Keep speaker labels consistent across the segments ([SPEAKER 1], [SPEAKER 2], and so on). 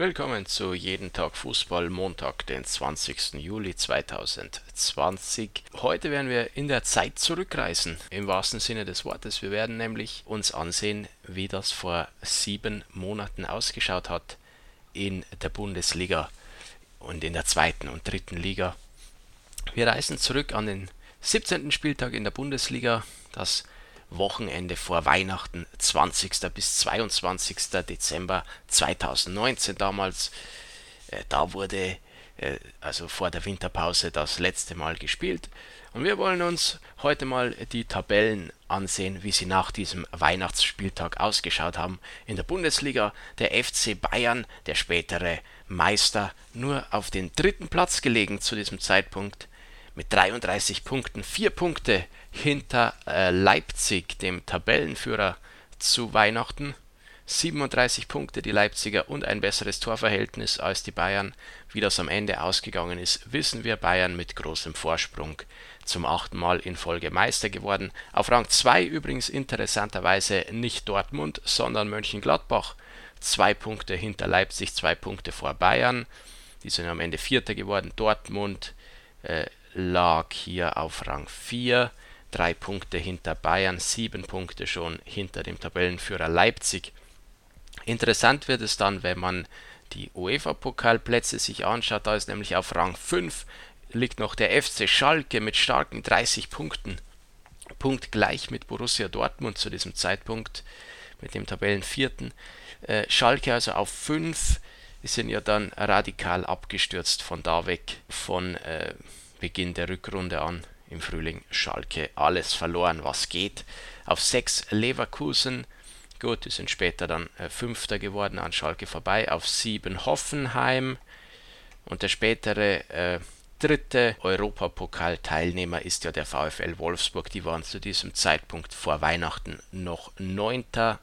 [SPEAKER 1] Willkommen zu Jeden Tag Fußball, Montag, den 20. Juli 2020. Heute werden wir in der Zeit zurückreisen, im wahrsten Sinne des Wortes. Wir werden nämlich uns ansehen, wie das vor sieben Monaten ausgeschaut hat in der Bundesliga und in der zweiten und dritten Liga. Wir reisen zurück an den 17. Spieltag in der Bundesliga, das Wochenende vor Weihnachten, 20. bis 22. Dezember 2019 damals. Äh, da wurde äh, also vor der Winterpause das letzte Mal gespielt. Und wir wollen uns heute mal die Tabellen ansehen, wie sie nach diesem Weihnachtsspieltag ausgeschaut haben. In der Bundesliga der FC Bayern, der spätere Meister, nur auf den dritten Platz gelegen zu diesem Zeitpunkt mit 33 Punkten, vier Punkte hinter äh, Leipzig, dem Tabellenführer zu Weihnachten. 37 Punkte die Leipziger und ein besseres Torverhältnis als die Bayern. Wie das am Ende ausgegangen ist, wissen wir Bayern mit großem Vorsprung zum achten Mal in Folge Meister geworden. Auf Rang 2 übrigens interessanterweise nicht Dortmund, sondern Mönchengladbach. Zwei Punkte hinter Leipzig, zwei Punkte vor Bayern. Die sind am Ende Vierter geworden. Dortmund äh, lag hier auf Rang 4 drei Punkte hinter Bayern, sieben Punkte schon hinter dem Tabellenführer Leipzig. Interessant wird es dann, wenn man die UEFA-Pokalplätze sich anschaut. Da ist nämlich auf Rang 5 liegt noch der FC Schalke mit starken 30 Punkten. Punkt gleich mit Borussia Dortmund zu diesem Zeitpunkt, mit dem Tabellenvierten. Äh, Schalke also auf 5. Die sind ja dann radikal abgestürzt von da weg, von äh, Beginn der Rückrunde an im Frühling Schalke alles verloren, was geht. Auf 6 Leverkusen, gut, die sind später dann äh, Fünfter geworden an Schalke vorbei. Auf 7 Hoffenheim und der spätere äh, dritte Europapokalteilnehmer ist ja der VfL Wolfsburg. Die waren zu diesem Zeitpunkt vor Weihnachten noch Neunter.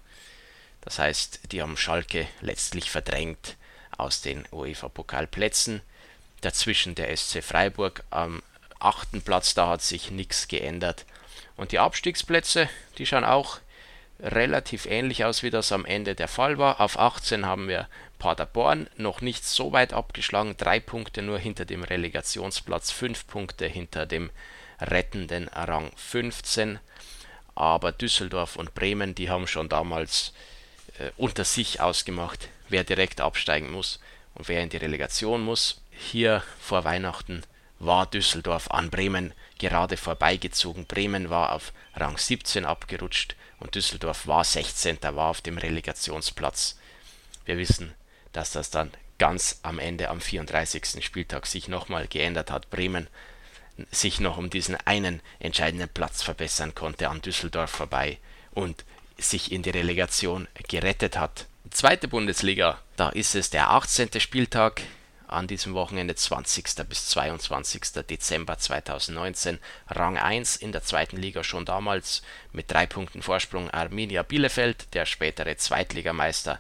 [SPEAKER 1] Das heißt, die haben Schalke letztlich verdrängt aus den UEFA-Pokalplätzen. Dazwischen der SC Freiburg am achten Platz, da hat sich nichts geändert. Und die Abstiegsplätze, die schauen auch relativ ähnlich aus, wie das am Ende der Fall war. Auf 18 haben wir Paderborn, noch nicht so weit abgeschlagen, drei Punkte nur hinter dem Relegationsplatz, fünf Punkte hinter dem rettenden Rang 15. Aber Düsseldorf und Bremen, die haben schon damals äh, unter sich ausgemacht, wer direkt absteigen muss und wer in die Relegation muss. Hier vor Weihnachten war Düsseldorf an Bremen gerade vorbeigezogen. Bremen war auf Rang 17 abgerutscht und Düsseldorf war 16. war auf dem Relegationsplatz. Wir wissen, dass das dann ganz am Ende am 34. Spieltag sich nochmal geändert hat. Bremen sich noch um diesen einen entscheidenden Platz verbessern konnte an Düsseldorf vorbei und sich in die Relegation gerettet hat. Zweite Bundesliga, da ist es der 18. Spieltag an diesem Wochenende 20. bis 22. Dezember 2019. Rang 1 in der zweiten Liga schon damals mit drei Punkten Vorsprung Arminia Bielefeld, der spätere Zweitligameister.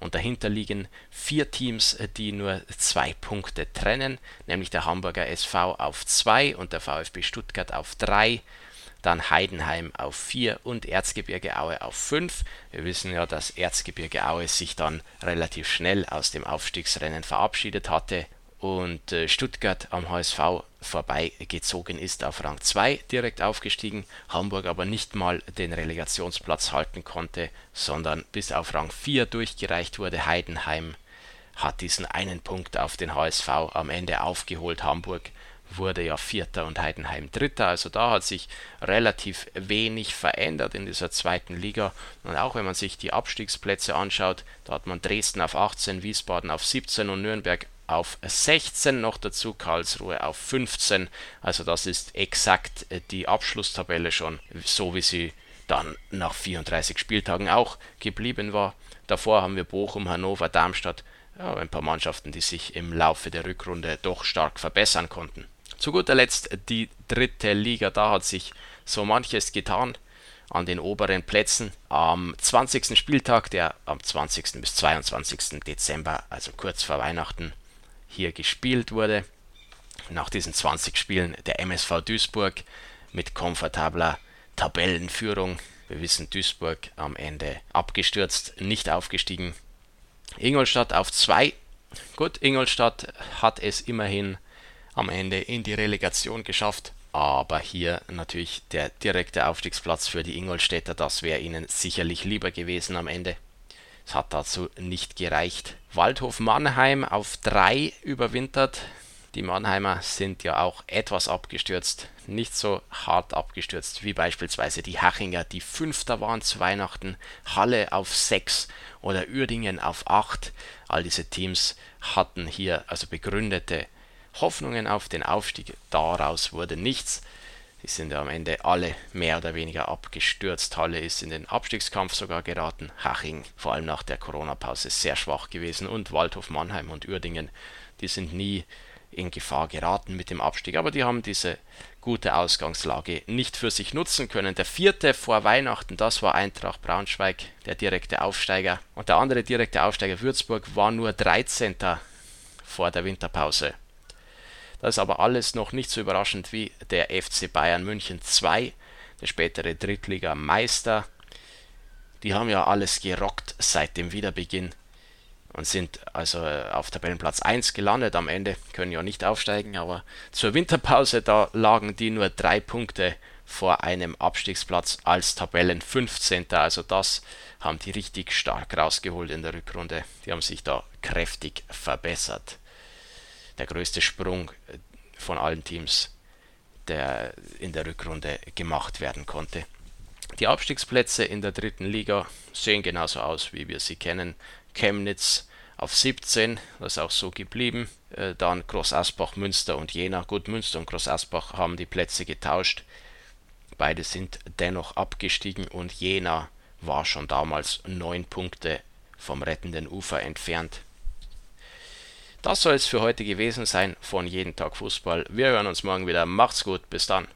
[SPEAKER 1] Und dahinter liegen vier Teams, die nur zwei Punkte trennen, nämlich der Hamburger SV auf 2 und der VfB Stuttgart auf 3 dann Heidenheim auf 4 und Erzgebirge Aue auf 5. Wir wissen ja, dass Erzgebirge Aue sich dann relativ schnell aus dem Aufstiegsrennen verabschiedet hatte und äh, Stuttgart am HSV vorbeigezogen ist auf Rang 2, direkt aufgestiegen, Hamburg aber nicht mal den Relegationsplatz halten konnte, sondern bis auf Rang 4 durchgereicht wurde. Heidenheim hat diesen einen Punkt auf den HSV am Ende aufgeholt. Hamburg wurde ja Vierter und Heidenheim Dritter. Also da hat sich relativ wenig verändert in dieser zweiten Liga. Und auch wenn man sich die Abstiegsplätze anschaut, da hat man Dresden auf 18, Wiesbaden auf 17 und Nürnberg auf 16, noch dazu Karlsruhe auf 15. Also das ist exakt äh, die Abschlusstabelle schon, so wie sie dann nach 34 Spieltagen auch geblieben war. Davor haben wir Bochum, Hannover, Darmstadt, ja, ein paar Mannschaften, die sich im Laufe der Rückrunde doch stark verbessern konnten. Zu guter Letzt die dritte Liga, da hat sich so manches getan an den oberen Plätzen. Am 20. Spieltag, der am 20. bis 22. Dezember, also kurz vor Weihnachten, hier gespielt wurde. Nach diesen 20 Spielen der MSV Duisburg mit komfortabler Tabellenführung. Wir wissen, Duisburg am Ende abgestürzt, nicht aufgestiegen. Ingolstadt auf 2 Gut, Ingolstadt hat es immerhin am Ende in die Relegation geschafft. Aber hier natürlich der direkte Aufstiegsplatz für die Ingolstädter, das wäre ihnen sicherlich lieber gewesen am Ende. Es hat dazu nicht gereicht. Waldhof Mannheim auf 3 überwintert. Die Mannheimer sind ja auch etwas abgestürzt, nicht so hart abgestürzt wie beispielsweise die Hachinger, die Fünfter waren zu Weihnachten, Halle auf 6 oder Uerdingen auf 8. All diese Teams hatten hier also begründete Hoffnungen auf den Aufstieg. Daraus wurde nichts. Die sind ja am Ende alle mehr oder weniger abgestürzt. Halle ist in den Abstiegskampf sogar geraten. Haching, vor allem nach der Corona-Pause, sehr schwach gewesen. Und Waldhof Mannheim und Uerdingen, die sind nie in Gefahr geraten mit dem Abstieg, aber die haben diese gute Ausgangslage nicht für sich nutzen können. Der vierte vor Weihnachten, das war Eintracht Braunschweig, der direkte Aufsteiger. Und der andere direkte Aufsteiger Würzburg war nur 13. vor der Winterpause. Das ist aber alles noch nicht so überraschend wie der FC Bayern München 2, der spätere Drittligameister. Die haben ja alles gerockt seit dem Wiederbeginn und sind also äh, auf Tabellenplatz 1 gelandet. Am Ende können ja nicht aufsteigen, aber zur Winterpause, da lagen die nur drei Punkte vor einem Abstiegsplatz als Tabellen 15. Also das haben die richtig stark rausgeholt in der Rückrunde. Die haben sich da kräftig verbessert. Der größte Sprung äh, von allen Teams, der in der Rückrunde gemacht werden konnte. Die Abstiegsplätze in der dritten Liga sehen genauso aus, wie wir sie kennen. Chemnitz auf 17, das ist auch so geblieben. Äh, dann Groß Asbach, Münster und Jena. Gut, Münster und Groß Asbach haben die Plätze getauscht. Beide sind dennoch abgestiegen und Jena war schon damals neun Punkte vom rettenden Ufer entfernt. Das soll es für heute gewesen sein von Jeden Tag Fußball. Wir hören uns morgen wieder. Macht's gut, bis dann.